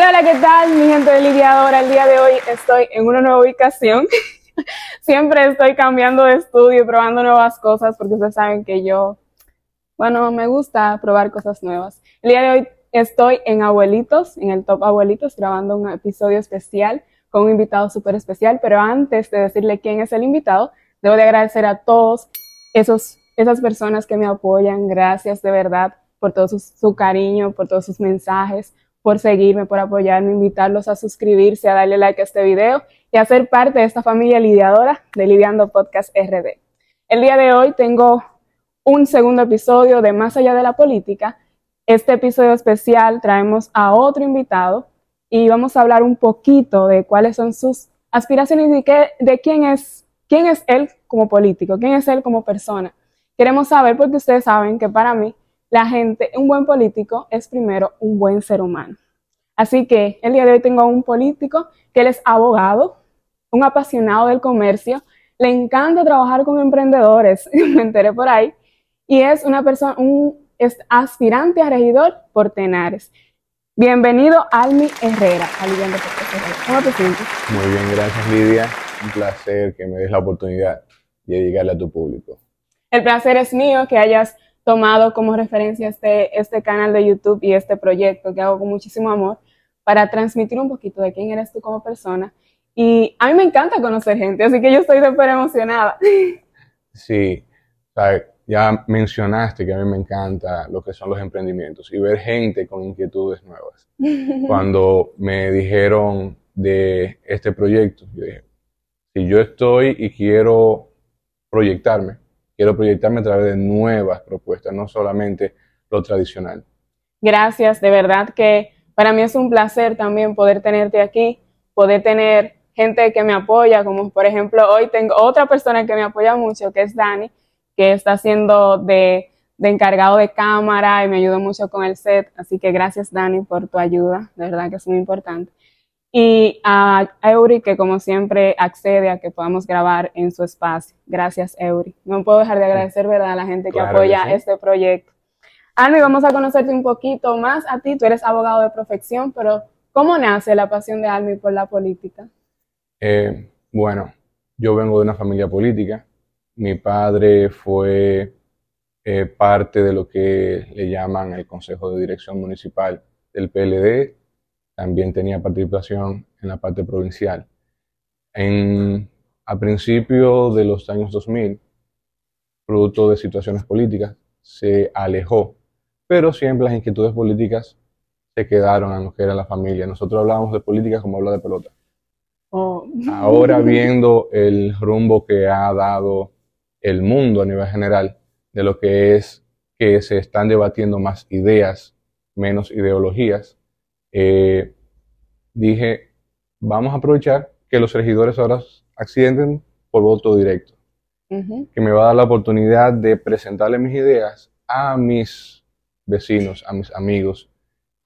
Hola, hola, ¿qué tal? Mi gente de Lidiadora, el día de hoy estoy en una nueva ubicación. Siempre estoy cambiando de estudio, probando nuevas cosas, porque ustedes saben que yo, bueno, me gusta probar cosas nuevas. El día de hoy estoy en Abuelitos, en el Top Abuelitos, grabando un episodio especial con un invitado súper especial, pero antes de decirle quién es el invitado, debo de agradecer a todos esos, esas personas que me apoyan. Gracias de verdad por todo su, cariño, por todos sus mensajes, por seguirme, por apoyarme, invitarlos a suscribirse, a darle like a este video y a ser parte de esta familia lidiadora de Lidiando Podcast RD. El día de hoy tengo un segundo episodio de Más allá de la política. Este episodio especial traemos a otro invitado y vamos a hablar un poquito de cuáles son sus aspiraciones y de, de quién, es, quién es él como político, quién es él como persona. Queremos saber porque ustedes saben que para mí la gente, un buen político es primero un buen ser humano. Así que el día de hoy tengo a un político que él es abogado, un apasionado del comercio, le encanta trabajar con emprendedores, me enteré por ahí, y es una persona, un aspirante a regidor por Tenares. Bienvenido, Almi Herrera, ¿Cómo te sientes? Muy bien, gracias Lidia. Un placer que me des la oportunidad de llegarle a tu público. El placer es mío que hayas tomado como referencia este, este canal de YouTube y este proyecto que hago con muchísimo amor para transmitir un poquito de quién eres tú como persona. Y a mí me encanta conocer gente, así que yo estoy súper emocionada. Sí, ya mencionaste que a mí me encanta lo que son los emprendimientos y ver gente con inquietudes nuevas. Cuando me dijeron de este proyecto, yo dije, si yo estoy y quiero proyectarme, quiero proyectarme a través de nuevas propuestas, no solamente lo tradicional. Gracias, de verdad que para mí es un placer también poder tenerte aquí, poder tener gente que me apoya, como por ejemplo hoy tengo otra persona que me apoya mucho, que es Dani, que está haciendo de, encargado de cámara y me ayudó mucho con el set, así que gracias Dani por tu ayuda, de verdad que es muy importante y a Eury, que como siempre accede a que podamos grabar en su espacio. Gracias, Eury. No puedo dejar de agradecer, ¿verdad?, a la gente que apoya este proyecto. Almi, vamos a conocerte un poquito más a ti. Tú eres abogado de profesión, pero ¿cómo nace la pasión de Almi por la política? Eh, bueno, yo vengo de una familia política. Mi padre fue eh, parte de lo que le llaman el Consejo de Dirección Municipal del PLD también tenía participación en la parte provincial. En, a principios de los años 2000, producto de situaciones políticas, se alejó, pero siempre las inquietudes políticas se quedaron en lo que era la familia. Nosotros hablábamos de política como habla de pelota. Oh. Ahora viendo el rumbo que ha dado el mundo a nivel general, de lo que es que se están debatiendo más ideas, menos ideologías, eh, dije, vamos a aprovechar que los regidores ahora accidenten por voto directo, que me va a dar la oportunidad de presentarle mis ideas a mis vecinos, a mis amigos,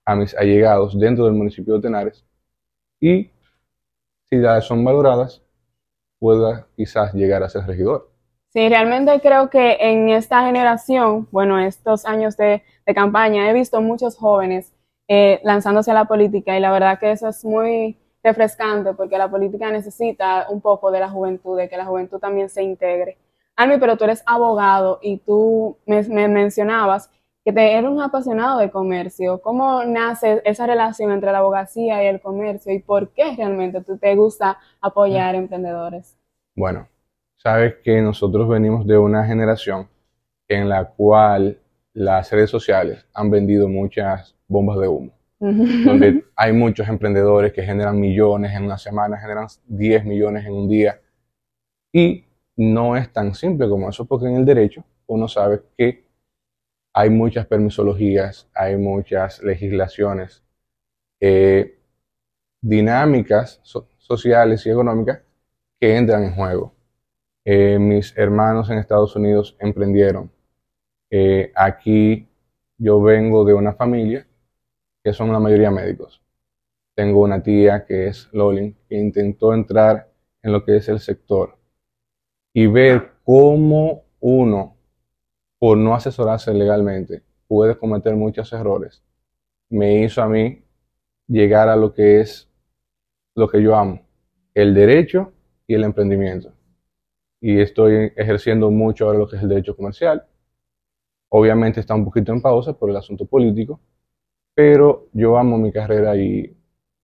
a mis allegados dentro del municipio de Tenares y si las son valoradas, pueda quizás llegar a ser regidor. Sí, realmente creo que en esta generación, bueno, estos años de, de campaña, he visto muchos jóvenes eh, lanzándose a la política y la verdad que eso es muy refrescante porque la política necesita un poco de la juventud, de que la juventud también se integre. Almi, pero tú eres abogado y tú me, mencionabas que te eres un apasionado de comercio. ¿Cómo nace esa relación entre la abogacía y el comercio y por qué realmente tú te gusta apoyar emprendedores? Bueno, sabes que nosotros venimos de una generación en la cual las redes sociales han vendido muchas bombas de humo, donde hay muchos emprendedores que generan millones en una semana, generan 10 millones en un día. Y no es tan simple como eso, porque en el derecho uno sabe que hay muchas permisologías, hay muchas legislaciones, eh, dinámicas sociales y económicas que entran en juego. Eh, mis hermanos en Estados Unidos emprendieron. Aquí yo vengo de una familia que son la mayoría médicos. Tengo una tía que es Lolin, que intentó entrar en lo que es el sector y ver cómo uno, por no asesorarse legalmente, puede cometer muchos errores, me hizo a mí llegar a lo que es lo que yo amo, el derecho y el emprendimiento. Y estoy ejerciendo mucho ahora lo que es el derecho comercial. Obviamente está un poquito en pausa por el asunto político, pero yo amo mi carrera y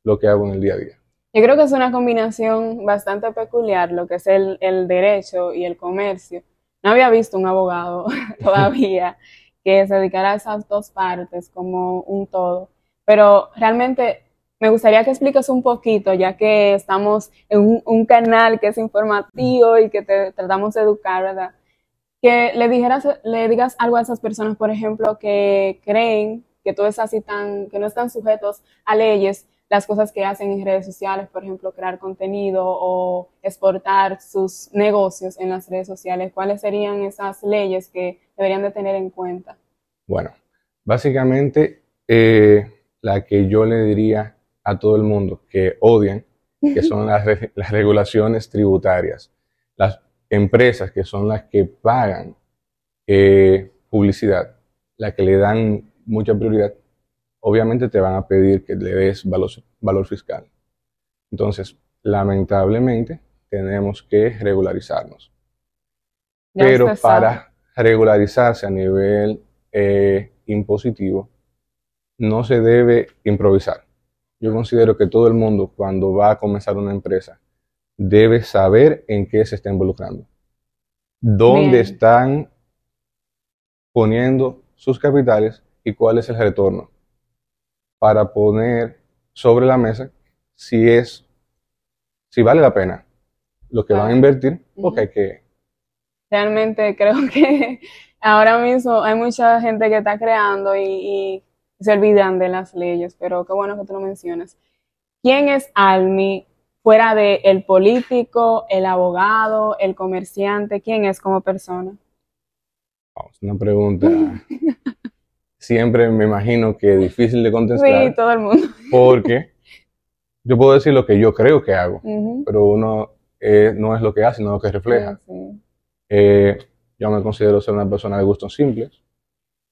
lo que hago en el día a día. Yo creo que es una combinación bastante peculiar lo que es el, el derecho y el comercio. No había visto un abogado todavía que se dedicara a esas dos partes como un todo, pero realmente me gustaría que expliques un poquito, ya que estamos en un, canal que es informativo y que te tratamos de educar, ¿verdad? Que le, dijeras, le digas algo a esas personas, por ejemplo, que creen que todo es así tan, que no están sujetos a leyes, las cosas que hacen en redes sociales, por ejemplo, crear contenido o exportar sus negocios en las redes sociales. ¿Cuáles serían esas leyes que deberían de tener en cuenta? Bueno, básicamente eh, la que yo le diría a todo el mundo que odian, que son las, las regulaciones tributarias. Las empresas que son las que pagan eh, publicidad, las que le dan mucha prioridad, obviamente te van a pedir que le des valor, valor fiscal. Entonces, lamentablemente, tenemos que regularizarnos. Pero para regularizarse a nivel eh, impositivo, no se debe improvisar. Yo considero que todo el mundo cuando va a comenzar una empresa debe saber en qué se está involucrando, dónde están poniendo sus capitales y cuál es el retorno para poner sobre la mesa si es, si vale la pena lo que van a invertir, porque hay que... Realmente creo que ahora mismo hay mucha gente que está creando y se olvidan de las leyes, pero qué bueno que tú lo mencionas. ¿Quién es Almi fuera de el político, el abogado, el comerciante? ¿Quién es como persona? Es una pregunta siempre me imagino que es difícil de contestar. Sí, todo el mundo. Porque yo puedo decir lo que yo creo que hago, pero uno eh, no es lo que hace, sino lo que refleja. Eh, yo me considero ser una persona de gustos simples.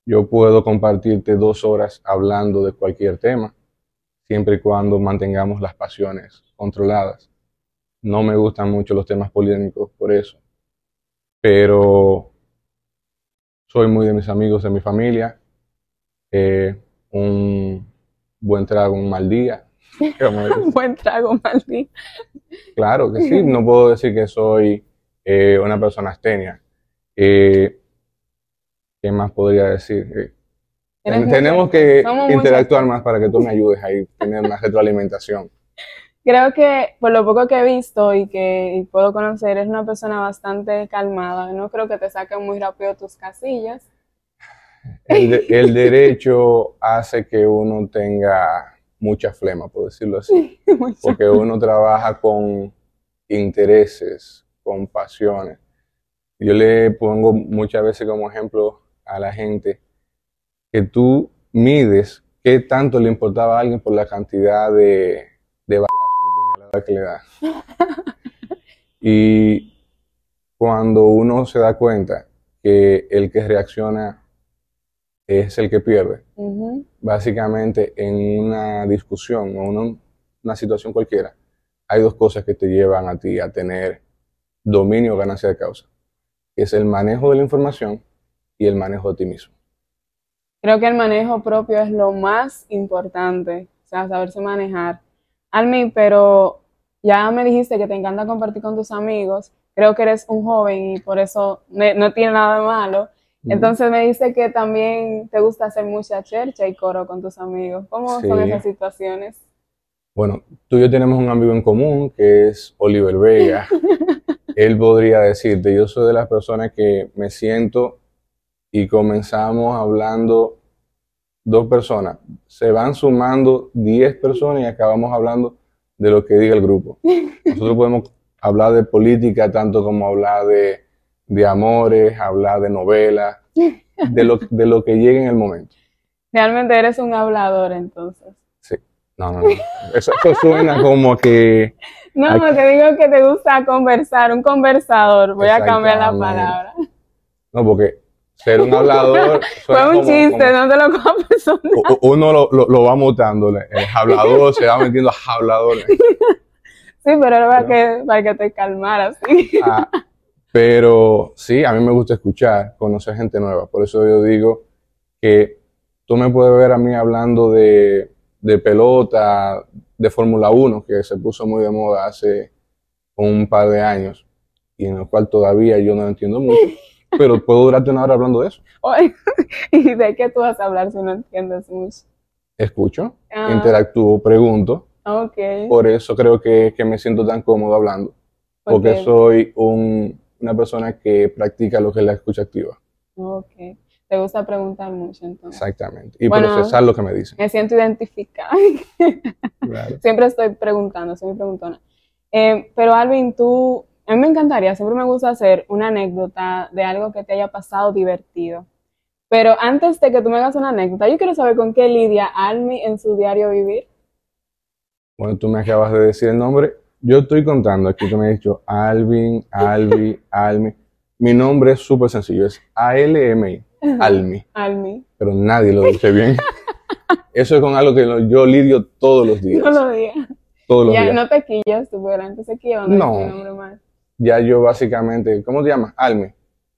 Yo puedo compartirte dos horas hablando de cualquier tema, siempre y cuando mantengamos las pasiones controladas. No me gustan mucho los temas polémicos por eso, pero soy muy de mis amigos, de mi familia. Eh, un buen trago, un mal día. un buen trago, un mal día. Claro que sí, no puedo decir que soy eh, una persona astenia. Eh, ¿Qué más podría decir? Tenemos que interactuar más para que tú me ayudes a tener más retroalimentación. Creo que por lo poco que he visto y que puedo conocer, es una persona bastante calmada. No creo que te saquen muy rápido tus casillas. El, derecho hace que uno tenga mucha flema, por decirlo así. porque uno trabaja con intereses, con pasiones. Yo le pongo muchas veces como ejemplo a la gente que tú mides qué tanto le importaba a alguien por la cantidad de, que le da. y cuando uno se da cuenta que el que reacciona es el que pierde, básicamente en una discusión o una, una situación cualquiera, hay dos cosas que te llevan a ti a tener dominio o ganancia de causa. Es el manejo de la información y el manejo de ti mismo. Creo que el manejo propio es lo más importante, o sea, saberse manejar. Almi, pero ya me dijiste que te encanta compartir con tus amigos, creo que eres un joven y por eso no tiene nada de malo. Entonces me dice que también te gusta hacer mucha chercha y coro con tus amigos. ¿Cómo son esas situaciones? Bueno, tú y yo tenemos un amigo en común que es Oliver Vega. Él podría decirte, yo soy de las personas que me siento y comenzamos hablando dos personas. Se van sumando diez personas y acabamos hablando de lo que diga el grupo. Nosotros podemos hablar de política tanto como hablar de, de amores, hablar de novelas, de lo, de lo que llegue en el momento. Realmente eres un hablador entonces. Sí. No, no, no. Eso, suena como que... No, no, te digo que te gusta conversar, un conversador. Voy a cambiar la palabra. No, porque ser un hablador. Fue un chiste, como- no te lo personal. u- uno lo, lo- lo va mutando, el hablador se va metiendo a hablador. Sí, pero era para que, para que te calmaras. ¿sí? Ah, pero sí, a mí me gusta escuchar, conocer gente nueva. Por eso yo digo que tú me puedes ver a mí hablando de, de pelota, de Fórmula 1, que se puso muy de moda hace un par de años, y en el cual todavía yo no entiendo mucho, pero puedo durarte una hora hablando de eso. ¿Y de qué tú vas a hablar si no entiendes mucho? Escucho, Ah, interactúo, pregunto. Por eso creo que, que me siento tan cómodo hablando, porque soy un- una persona que practica lo que es la escucha activa. Ok. Te gusta preguntar mucho, entonces. Exactamente. Y Bueno. procesar lo que me dicen. Me siento identificada. Claro. Siempre estoy preguntando, soy muy preguntona. Eh, pero Alvin, tú, a mí me encantaría, siempre me gusta hacer una anécdota de algo que te haya pasado divertido. Pero antes de que tú me hagas una anécdota, yo quiero saber con qué lidia Almi en su diario vivir. Bueno, tú me acabas de decir el nombre. Yo estoy contando aquí, tú me has dicho Alvin, Albi, Almi. Mi nombre es súper sencillo, es A-L-M-I, Almi, Almi, pero nadie lo dice bien. Eso es con algo que yo lidio todos los días. no lo digas. Todos los Ya días. no te quillas, tú, pero antes se quillaba, No. no. Ya yo básicamente, ¿cómo te llamas? Almi.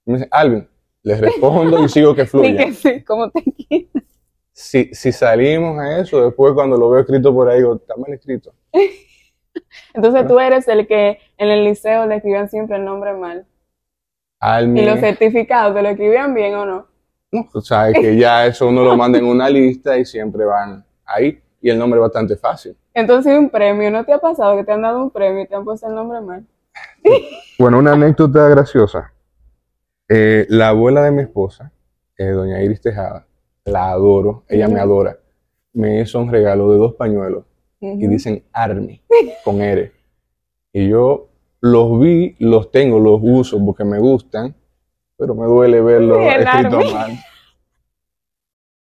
Me Alvin. Les respondo y sigo que Sí, fluya. que sí, como te quillas. Si, si salimos a eso, después cuando lo veo escrito por ahí, digo, está mal escrito. Entonces tú eres el que en el liceo le escribían siempre el nombre mal. Almi. Y los certificados, ¿te lo escribían bien o no? No, o sea, es que ya eso uno lo manda en una lista y siempre van ahí. Y el nombre es bastante fácil. Entonces un premio, ¿no te ha pasado que te han dado un premio y te han puesto el nombre mal? Bueno, una anécdota graciosa. Eh, la abuela de mi esposa, eh, doña Iris Tejada, la adoro, ella me adora, me hizo un regalo de dos pañuelos y dicen Army con R. Y yo los vi, los tengo, los uso porque me gustan, pero me duele verlo Sí, el escrito Army. mal.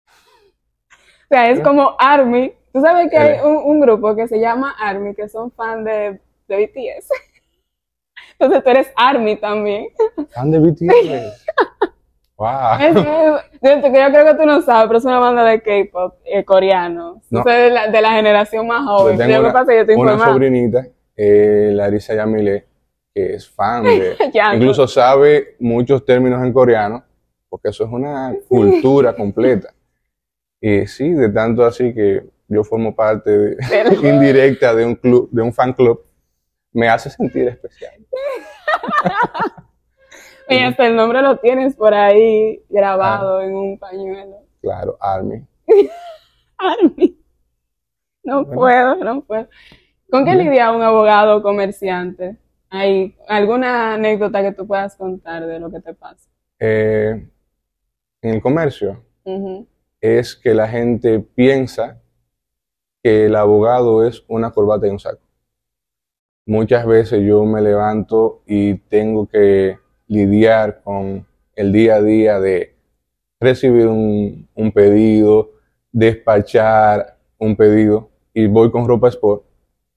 O sea, es como ARMY. Tú sabes que hay Eh. un, un grupo que se llama ARMY, que son fan de, de BTS. Entonces tú eres ARMY también. Fan de BTS. Wow. Es- es- yo, creo que tú no sabes, pero es una banda de K-pop eh, coreano. No. Entonces, de la, de la generación más joven. Yo tengo una- pasa yo estoy una sobrinita, eh, Larisa Yamile, que es fan de, no. incluso sabe muchos términos en coreano, porque eso es una cultura completa. Y sí, de tanto así que yo formo parte de- indirecta de un club, de un fan club, me hace sentir especial. Y hasta el nombre lo tienes por ahí grabado en un pañuelo. Claro, Army. Army. No Bueno. puedo, no puedo. ¿Con qué lidia un abogado comerciante? ¿Hay alguna anécdota que tú puedas contar de lo que te pasa? Eh, en el comercio es que la gente piensa que el abogado es una corbata y un saco. Muchas veces yo me levanto y tengo que lidiar con el día a día de recibir un, un pedido, despachar un pedido y voy con ropa sport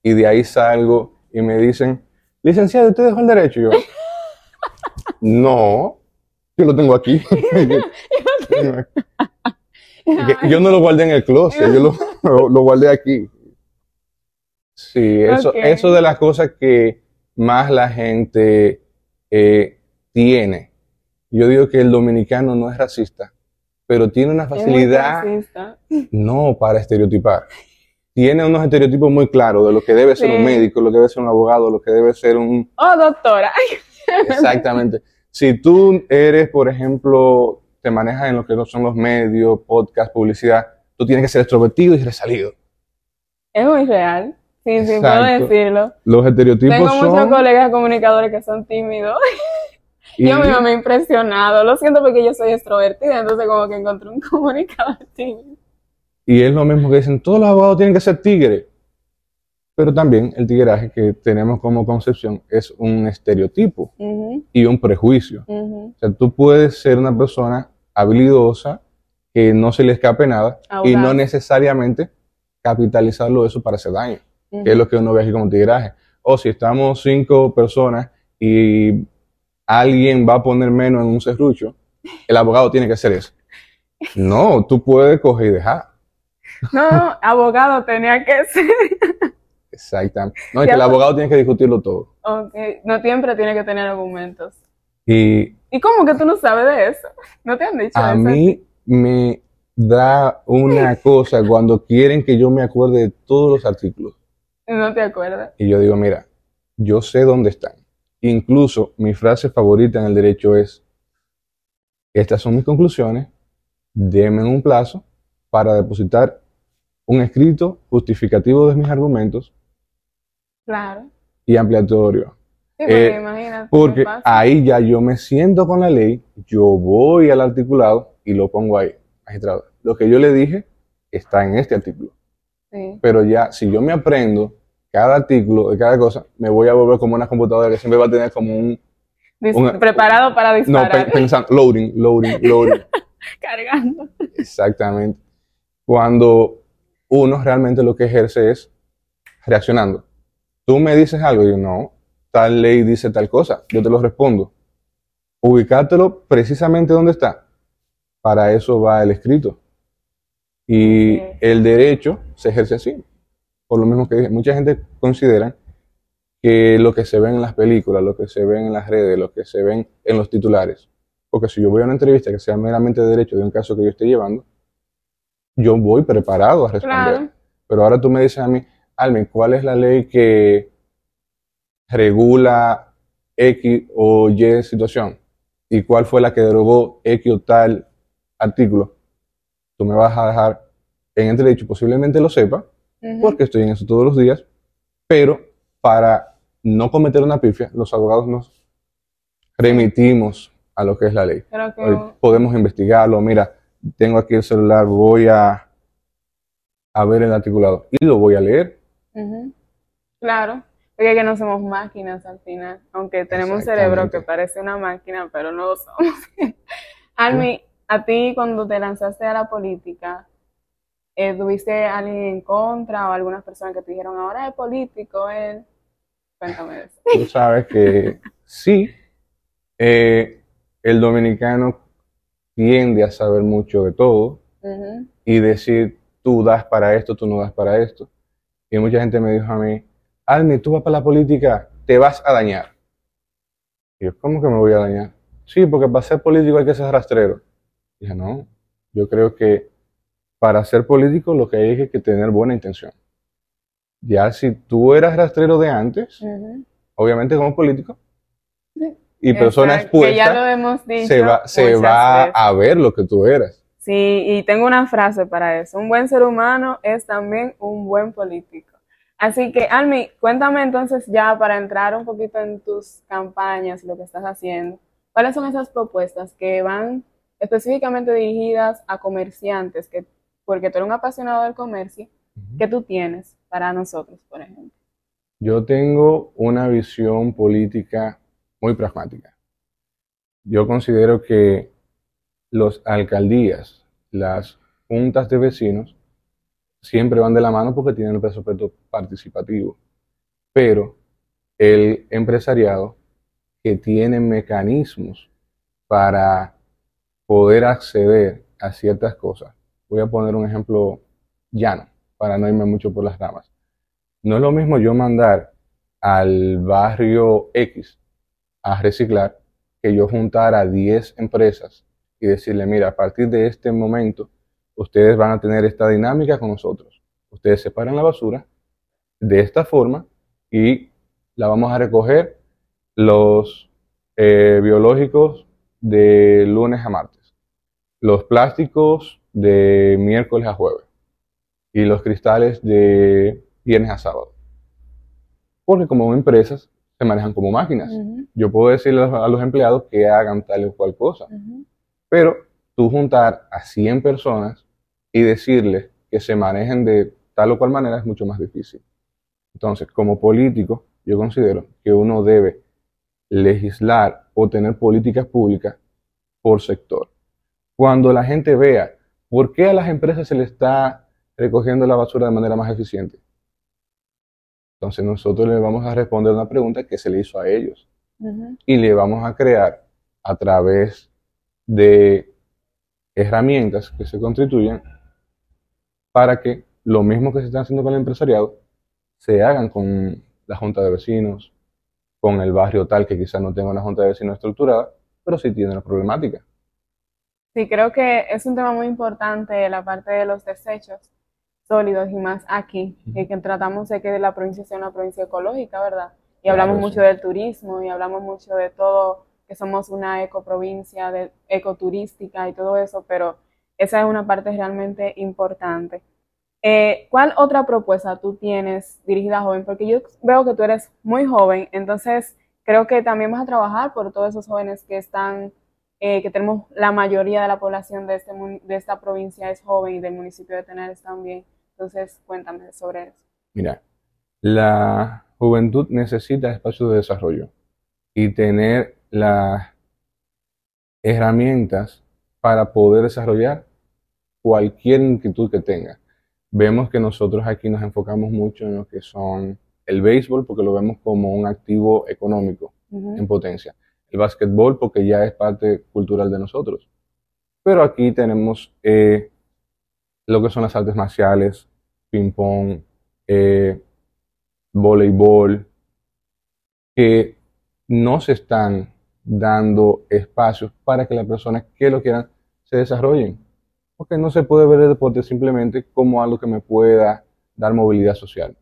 y de ahí salgo y me dicen, licenciado, ¿usted dejó el derecho? Y yo, no, yo lo tengo aquí. Yo no lo guardé en el closet, yo lo, lo- lo guardé aquí. Sí, eso, de las cosas que más la gente eh, tiene. Yo digo que el dominicano no es racista, pero tiene una facilidad, no para estereotipar. Tiene unos estereotipos muy claros de lo que debe ser Sí. un médico, lo que debe ser un abogado, lo que debe ser un, Oh, doctora. Exactamente. Si tú eres, por ejemplo, te manejas en lo que no son los medios, podcast, publicidad, tú tienes que ser extrovertido y resalido. Es muy real. Sí, sí, Exacto. puedo decirlo. Los estereotipos Tengo muchos colegas comunicadores que son tímidos. y- Yo misma me he impresionado. Lo siento porque yo soy extrovertida, entonces como que encontré un comunicador tímido. y es lo mismo que dicen, todos los abogados tienen que ser tigres. Pero también el tigueraje que tenemos como concepción es un estereotipo y un prejuicio. O sea, tú puedes ser una persona habilidosa, que no se le escape nada, y no necesariamente capitalizarlo eso para hacer daño. Que es lo que uno ve aquí como tigueraje. O si estamos cinco personas y alguien va a poner menos en un serrucho, el abogado tiene que hacer eso. No, tú puedes coger y dejar. No, no, abogado tenía que ser. Exactamente. No, es que el abogado tiene que discutirlo todo. Ok, no siempre tiene que tener argumentos. Y ¿Y cómo que tú no sabes de eso? ¿No te han dicho a eso? mí me da una cosa cuando quieren que yo me acuerde de todos los artículos. No te acuerdas. Y yo digo, mira, yo sé dónde están. Incluso mi frase favorita en el derecho es, estas son mis conclusiones, denme un plazo para depositar un escrito justificativo de mis argumentos Claro. y ampliatorio. Sí, porque Eh, imagínate. Porque qué fácil. ahí ya yo me siento con la ley, yo voy al articulado y lo pongo ahí. Magistrado, lo que yo le dije está en este artículo. Sí. Pero ya, si yo me aprendo cada artículo de cada cosa, me voy a volver como una computadora que siempre va a tener como un... Dis- una- preparado para No, disparar. pe- pensando, loading, loading, loading. Cargando. Exactamente. Cuando uno realmente lo que ejerce es reaccionando. Tú me dices algo y yo, no, tal ley dice tal cosa, yo te lo respondo. Ubicártelo precisamente donde está. Para eso va el escrito. Y el derecho se ejerce así. Por lo mismo que dije, mucha gente considera que lo que se ve en las películas, lo que se ve en las redes, lo que se ven en los titulares, porque si yo voy a una entrevista que sea meramente de derecho de un caso que yo esté llevando, yo voy preparado a responder. Claro. Pero ahora tú me dices a mí, Almen, ¿cuál es la ley que regula X o Y situación? ¿Y cuál fue la que derogó X o tal artículo? Tú me vas a dejar en entredicho, posiblemente lo sepa, Porque estoy en eso todos los días, pero para no cometer una pifia, los abogados nos remitimos a lo que es la ley. Que podemos investigarlo, mira, tengo aquí el celular, voy a, a ver el articulado y lo voy a leer. Claro, porque que no somos máquinas al final, aunque tenemos un cerebro que parece una máquina, pero no lo somos. Almi, a ti cuando te lanzaste a la política, eh, ¿tuviste alguien en contra o algunas personas que te dijeron, ahora es político él? Cuéntame eso. Tú sabes que sí, eh, el dominicano tiende a saber mucho de todo y decir, tú das para esto, tú no das para esto. Y mucha gente me dijo a mí, Almi, tú vas para la política, te vas a dañar. Y yo, ¿cómo que me voy a dañar? Sí, porque para ser político hay que ser rastrero. dije, no, yo creo que para ser político lo que hay es que tener buena intención. Ya si tú eras rastrero de antes, obviamente como político, Sí. y persona que ya lo expuesta, hemos dicho se va, se va a ver lo que tú eras. Sí, y tengo una frase para eso. Un buen ser humano es también un buen político. Así que, Almi, cuéntame entonces ya para entrar un poquito en tus campañas, lo que estás haciendo. ¿Cuáles son esas propuestas que van específicamente dirigidas a comerciantes? Que, porque tú eres un apasionado del comercio, ¿qué tú tienes para nosotros, por ejemplo? Yo tengo una visión política muy pragmática. Yo considero que las alcaldías, las juntas de vecinos, siempre van de la mano porque tienen el presupuesto participativo. Pero el empresariado que tiene mecanismos para poder acceder a ciertas cosas. Voy a poner un ejemplo llano, para no irme mucho por las ramas. No es lo mismo yo mandar al barrio X a reciclar que yo juntar a 10 empresas y decirle, mira, a partir de este momento, ustedes van a tener esta dinámica con nosotros. Ustedes separan la basura de esta forma y la vamos a recoger los eh, biológicos de lunes a martes, los plásticos de miércoles a jueves y los cristales de viernes a sábado. Porque como empresas se manejan como máquinas. Yo puedo decirle a los- empleados que hagan tal o cual cosa, pero tú juntar a 100 personas y decirles que se manejen de tal o cual manera es mucho más difícil. Entonces, como político, yo considero que uno debe legislar o tener políticas públicas por sector. Cuando la gente vea por qué a las empresas se le está recogiendo la basura de manera más eficiente, entonces nosotros le vamos a responder una pregunta que se le hizo a ellos. Y le vamos a crear a través de herramientas que se constituyen para que lo mismo que se está haciendo con el empresariado se hagan con la junta de vecinos, con el barrio tal que quizás no tenga una junta de vecinos estructurada, pero sí tiene una problemática. Sí, creo que es un tema muy importante la parte de los desechos sólidos y más aquí, que tratamos de que la provincia sea una provincia ecológica, ¿verdad? Y hablamos mucho del turismo y hablamos mucho de todo, que somos una ecoprovincia, de, ecoturística y todo eso, pero esa es una parte realmente importante. Eh, ¿Cuál otra propuesta tú tienes dirigida a joven? Porque yo veo que tú eres muy joven, entonces creo que también vas a trabajar por todos esos jóvenes que están, eh, que tenemos la mayoría de la población de, este, de esta provincia es joven y del municipio de Tenares también. Entonces, cuéntame sobre eso. Mira, la juventud necesita espacios de desarrollo y tener las herramientas para poder desarrollar cualquier inquietud que tenga. Vemos que nosotros aquí nos enfocamos mucho en lo que son el béisbol porque lo vemos como un activo económico en potencia. El básquetbol porque ya es parte cultural de nosotros. Pero aquí tenemos eh, lo que son las artes marciales, ping-pong, eh, voleibol, que no se están dando espacios para que las personas que lo quieran se desarrollen. Porque no se puede ver el deporte simplemente como algo que me pueda dar movilidad social,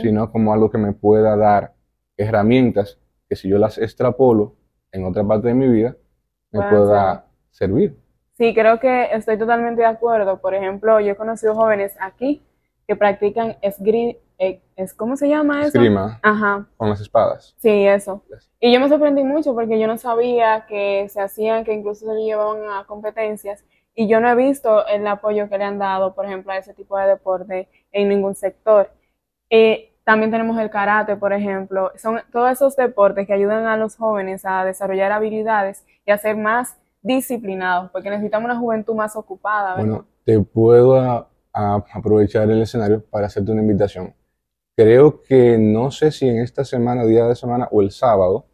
sino como algo que me pueda dar herramientas que si yo las extrapolo en otra parte de mi vida, me pueda servir. Sí, creo que estoy totalmente de acuerdo. Por ejemplo, yo he conocido jóvenes aquí que practican esgrima, eh, es, ¿cómo se llama eso? Esgrima. Ajá. Con las espadas. Sí, eso. Y yo me sorprendí mucho porque yo no sabía que se hacían, que incluso se llevaban a competencias. Y yo no he visto el apoyo que le han dado, por ejemplo, a ese tipo de deporte en ningún sector. Eh, también tenemos el karate, por ejemplo. Son todos esos deportes que ayudan a los jóvenes a desarrollar habilidades y a ser más disciplinados, porque necesitamos una juventud más ocupada. Bueno, te puedo aprovechar el escenario para hacerte una invitación. Creo que no sé si en esta semana, día de semana o el sábado,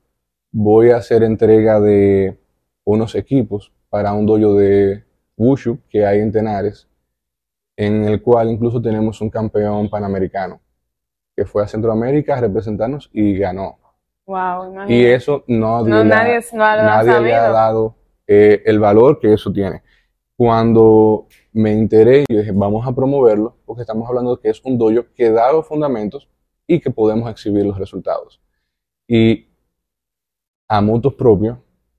voy a hacer entrega de unos equipos para un dojo de Wushu que hay en Tenares, en el cual incluso tenemos un campeón panamericano que fue a Centroamérica a representarnos y ganó. Wow, y eso no, nadie, nadie había dado eh, el valor que eso tiene. Cuando me enteré y dije, vamos a promoverlo, porque estamos hablando de que es un dojo que da los fundamentos y que podemos exhibir los resultados. Y a mutuos propios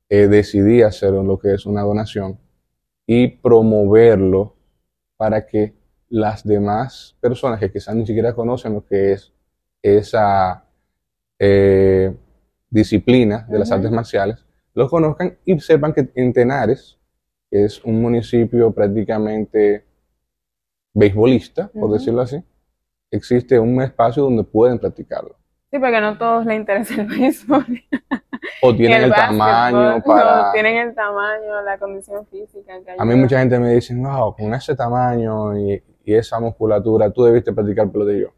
eh, decidí hacer lo que es una donación y promoverlo para que las demás personas que quizás ni siquiera conocen lo que es esa eh, disciplina de las artes marciales, lo conozcan y sepan que en Tenares es un municipio prácticamente beisbolista, por decirlo así, existe un espacio donde pueden practicarlo. Sí, porque no a todos les interesa el béisbol. O tienen el, tamaño para... tienen el tamaño, la condición física. a mí mucha gente me dice, wow, con ese tamaño y, esa musculatura, tú debiste practicar pelotillo.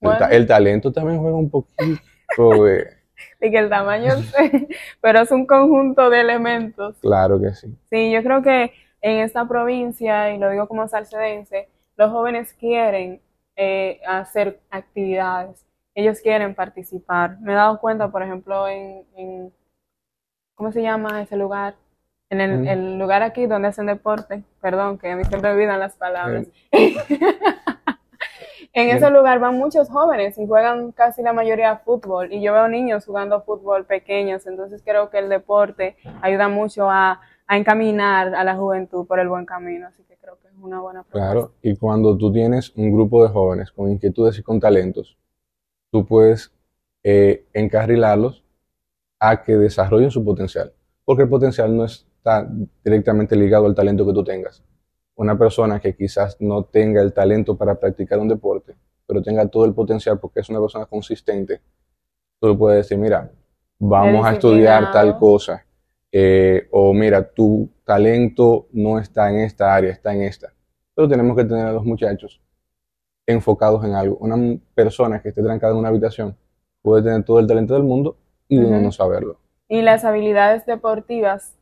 Bueno. El, el, talento también juega un poquito de de que el tamaño, pero es un conjunto de elementos. Claro que sí. Sí, yo creo que en esta provincia, y lo digo como salcedense, los jóvenes quieren eh, hacer actividades, ellos quieren participar. Me he dado cuenta, por ejemplo, en, ¿cómo se llama ese lugar? En el, lugar aquí donde hacen deporte, perdón, que a mí siempre olvidan las palabras. En ese lugar van muchos jóvenes y juegan casi la mayoría fútbol y yo veo niños jugando fútbol pequeños, entonces creo que el deporte ayuda mucho a, encaminar a la juventud por el buen camino, así que creo que es una buena propuesta. Claro, y cuando tú tienes un grupo de jóvenes con inquietudes y con talentos, tú puedes eh, encarrilarlos a que desarrollen su potencial, porque el potencial no está directamente ligado al talento que tú tengas, una persona que quizás no tenga el talento para practicar un deporte, pero tenga todo el potencial porque es una persona consistente, tú le puedes decir, mira, vamos a estudiar tal cosa, eh, o mira, tu talento no está en esta área, está en esta. Pero tenemos que tener a los muchachos enfocados en algo. Una persona que esté trancada en una habitación puede tener todo el talento del mundo y uno no saberlo. Y las habilidades deportivas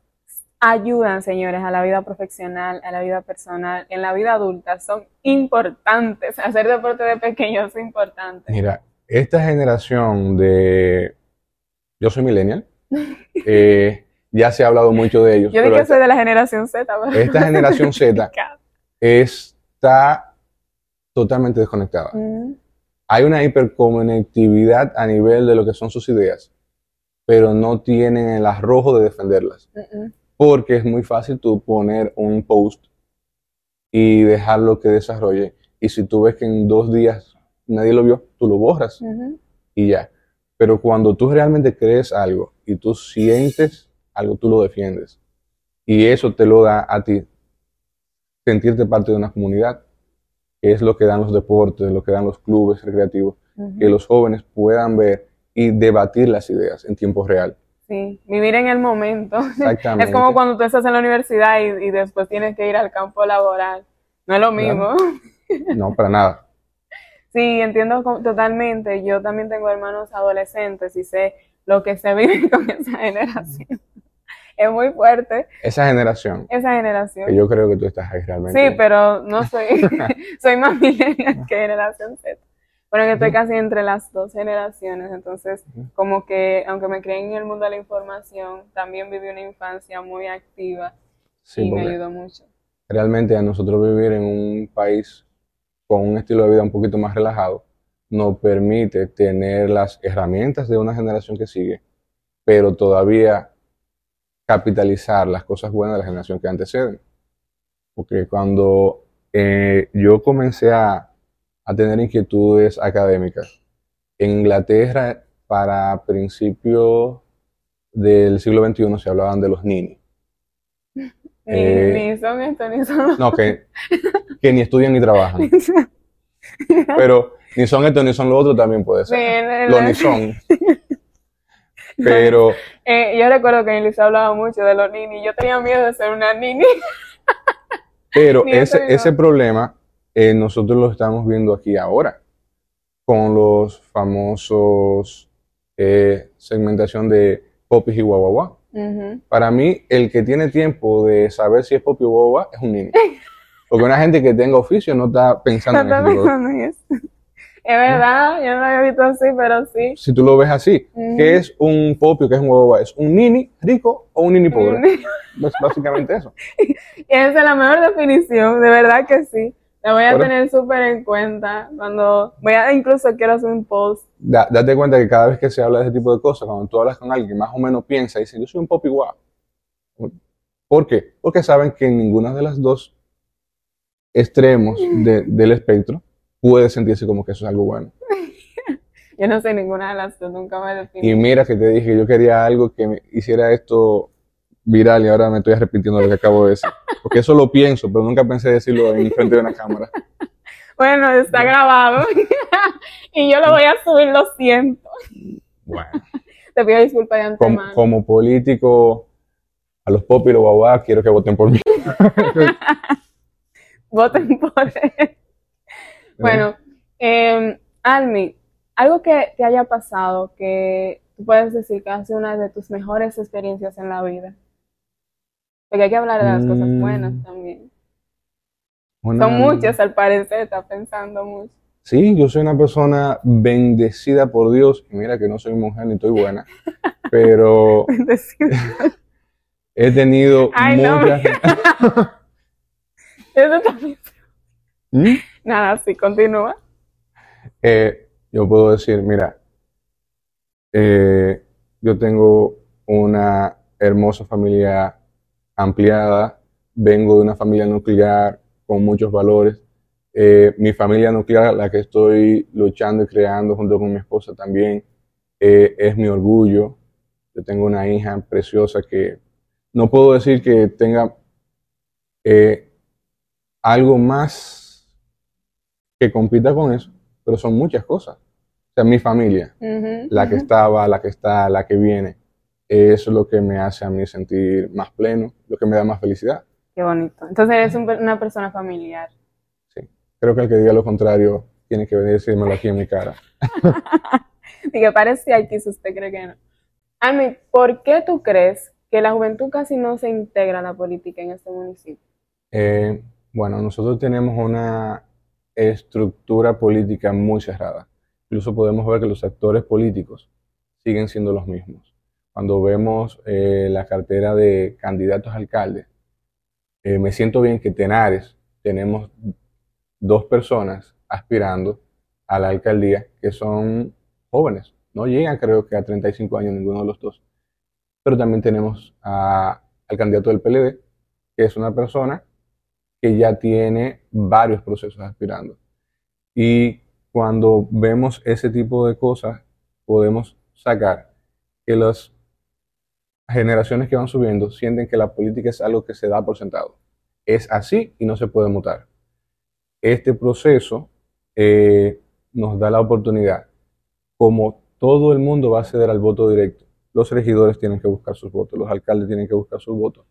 ayudan, señores, a la vida profesional, a la vida personal, en la vida adulta, son importantes. Hacer deporte de pequeño es importante. Mira, esta generación de... Yo soy millennial. eh, ya se ha hablado mucho de ellos. Yo dije que soy de la generación Z. pero- esta generación Z está totalmente desconectada. Mm, Hay una hiperconectividad a nivel de lo que son sus ideas, pero no tienen el arrojo de defenderlas. mm, mm. Porque es muy fácil tú poner un post y dejarlo que desarrolle. Y si tú ves que en dos días nadie lo vio, tú lo borras Ujú. y ya. Pero cuando tú realmente crees algo y tú sientes algo, tú lo defiendes. Y eso te lo da a ti sentirte parte de una comunidad, que es lo que dan los deportes, lo que dan los clubes recreativos, Ujú. que los jóvenes puedan ver y debatir las ideas en tiempo real. Sí, vivir en el momento. Exactamente. Es como cuando tú estás en la universidad y, y después tienes que ir al campo laboral. No es lo mismo. No, para nada. Sí, entiendo totalmente. Yo también tengo hermanos adolescentes y sé lo que se vive con esa generación. Es muy fuerte Esa generación, esa generación. que yo creo que tú estás ahí realmente. Sí, pero no soy, soy más millennial que generación Z. Bueno, que estoy casi entre las dos generaciones, entonces como que aunque me crié en el mundo de la información, también viví una infancia muy activa Sí, y me ayudó mucho. realmente a nosotros vivir en un país con un estilo de vida un poquito más relajado nos permite tener las herramientas de una generación que sigue, pero todavía capitalizar las cosas buenas de la generación que anteceden. Porque cuando eh, yo comencé a, a tener inquietudes académicas, en Inglaterra, para principios del siglo XXI, se hablaban de los nini. Ni, Eh, ni son esto, ni son No, que, que ni estudian ni trabajan. Pero ni son esto ni son lo otro también puede ser. en el- Lo ni son. Pero Eh, yo recuerdo que en Elisa hablaba mucho de los ninis. Yo tenía miedo de ser una nini. Pero Ni ese, ese lo- problema eh, nosotros lo estamos viendo aquí ahora, con los famosos eh, segmentación de popis y guaguaguá. Para mí, el que tiene tiempo de saber si es popi o guaguaguá es un niño. Porque una gente que tenga oficio no está pensando No en pensando en eso. Es verdad, yo no lo había visto así, pero sí. Si tú lo ves así, Ujú. ¿qué es un popio, qué es un guaguaguá? ¿Es un nini rico o un nini pobre? Es básicamente eso. Y esa es la mejor definición, de verdad que sí. La voy a tener súper en cuenta cuando voy a, incluso quiero hacer un post. Da- date cuenta que cada vez que se habla de ese tipo de cosas, cuando tú hablas con alguien que más o menos piensa y dice, yo soy un popi guau. ¿Por qué? Porque saben que en ninguna de las dos extremos de- del espectro puede sentirse como que eso es algo bueno. Yo no sé ninguna de las dos, nunca me Y definí. mira que te dije yo quería algo que me hiciera esto viral y ahora me estoy arrepintiendo de lo que acabo de decir. Porque eso lo pienso, pero nunca pensé decirlo en frente de una cámara. Bueno, está grabado. y yo lo voy a subir, lo siento. Bueno, Te pido disculpas de como, antemano. como político, a los pop y los guaguá quiero que voten por mí. Voten por él. Bueno, eh, Almi, algo que te haya pasado que tú puedes decir que ha sido una de tus mejores experiencias en la vida. Porque hay que hablar de las cosas Mm. buenas también. Una- Son muchas al parecer, está pensando mucho. Sí, yo soy una persona bendecida por Dios. Y mira que no soy mujer ni estoy buena, pero he tenido Ay, no, muchas. Eso también. ¿Mm? Nada, sí, continúa. Eh, yo puedo decir, mira, eh, yo tengo una hermosa familia ampliada, vengo de una familia nuclear con muchos valores. Eh, mi familia nuclear, la que estoy luchando y creando junto con mi esposa también, eh, es mi orgullo. Yo tengo una hija preciosa que no puedo decir que tenga eh, algo más que compita con eso, pero son muchas cosas. O sea, mi familia, la que estaba, la que está, la que viene, es lo que me hace a mí sentir más pleno, lo que me da más felicidad. Qué bonito. Entonces eres un una persona familiar. Creo que el que diga lo contrario tiene que venir a decírmelo aquí en mi cara. Y que parece aquí si usted cree que no. Almi, ¿por qué tú crees que la juventud casi no se integra a la política en este municipio? Eh, bueno, nosotros tenemos una estructura política muy cerrada. Incluso podemos ver que los actores políticos siguen siendo los mismos. Cuando vemos eh, la cartera de candidatos a alcalde, eh, me siento bien que Tenares tenemos dos personas aspirando a la alcaldía que son jóvenes. No llegan creo que a 35 años ninguno de los dos. Pero también tenemos al candidato del PLD, que es una persona que ya tiene varios procesos aspirando. Y cuando vemos ese tipo de cosas, podemos sacar que las generaciones que van subiendo sienten que la política es algo que se da por sentado. Es así y no se puede mutar. Este proceso eh, nos da la oportunidad, como todo el mundo va a acceder al voto directo, los regidores tienen que buscar sus votos, los alcaldes tienen que buscar sus votos,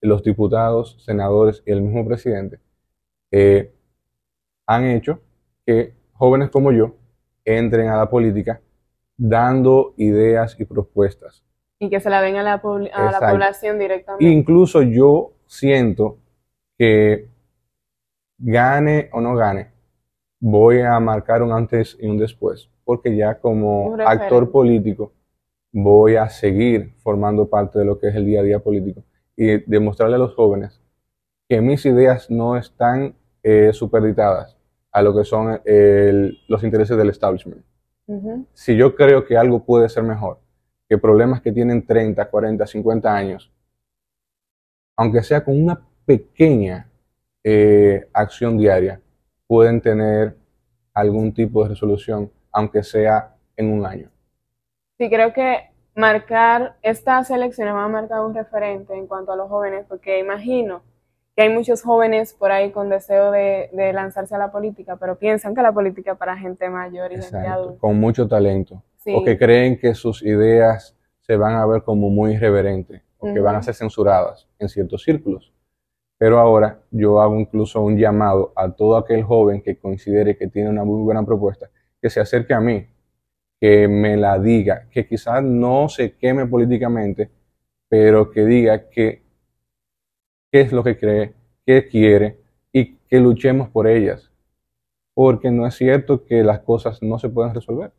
los diputados, senadores y el mismo presidente eh, han hecho que jóvenes como yo entren a la política dando ideas y propuestas. Y que se la den a la, población directamente. Incluso yo siento que gane o no gane, voy a marcar un antes y un después, porque ya como actor político voy a seguir formando parte de lo que es el día a día político y demostrarle a los jóvenes que mis ideas no están eh, superditadas a lo que son los intereses del establishment. Si yo creo que algo puede ser mejor que problemas que tienen 30, 40, 50 años, aunque sea con una pequeña eh, acción diaria, pueden tener algún tipo de resolución, aunque sea en un año. Sí, creo que marcar estas elecciones van a marcar un referente en cuanto a los jóvenes, porque imagino que hay muchos jóvenes por ahí con deseo de, lanzarse a la política, pero piensan que la política es para gente mayor y gente adulta. Con mucho talento. O que creen que sus ideas se van a ver como muy irreverentes, o que van a ser censuradas en ciertos círculos. Pero ahora yo hago incluso un llamado a todo aquel joven que considere que tiene una muy buena propuesta, que se acerque a mí, que me la diga, que quizás no se queme políticamente, pero que diga que, qué es lo que cree, qué quiere y que luchemos por ellas. Porque no es cierto que las cosas no se puedan resolver.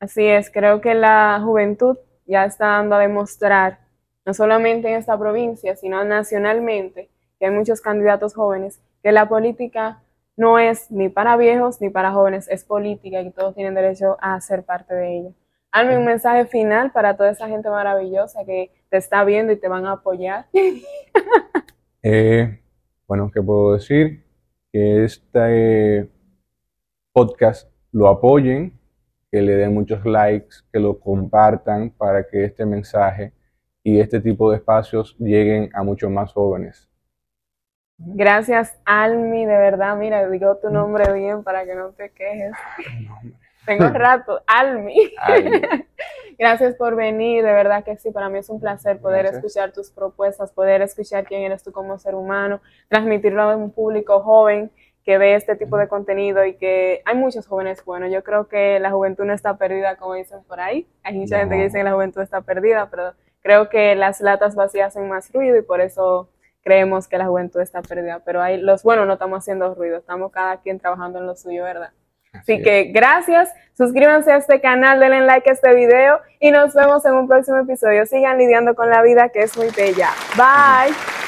Así es, creo que la juventud ya está dando a demostrar, no solamente en esta provincia, sino nacionalmente, que hay muchos candidatos jóvenes, que la política no es ni para viejos ni para jóvenes, es política y todos tienen derecho a ser parte de ella. Hazme un mensaje final para toda esa gente maravillosa que te está viendo y te van a apoyar. Eh, bueno, ¿qué puedo decir? Que este podcast lo apoyen, que le den muchos likes, que lo compartan para que este mensaje y este tipo de espacios lleguen a muchos más jóvenes. Gracias, Almi, de verdad, mira, digo tu nombre bien para que no te quejes. Tengo rato, Almi. Gracias por venir, de verdad que sí, para mí es un placer poder escuchar tus propuestas, poder escuchar quién eres tú como ser humano, transmitirlo a un público joven que ve este tipo de contenido y que hay muchos jóvenes buenos. Yo creo que la juventud no está perdida, como dicen por ahí. Hay mucha gente que dice que la juventud está perdida, pero creo que las latas vacías hacen más ruido y por eso creemos que la juventud está perdida, pero ahí los buenos no estamos haciendo ruido, estamos cada quien trabajando en lo suyo, ¿verdad? Así, que gracias, suscríbanse a este canal, denle like a este video y nos vemos en un próximo episodio. Sigan lidiando con la vida que es muy bella. Bye.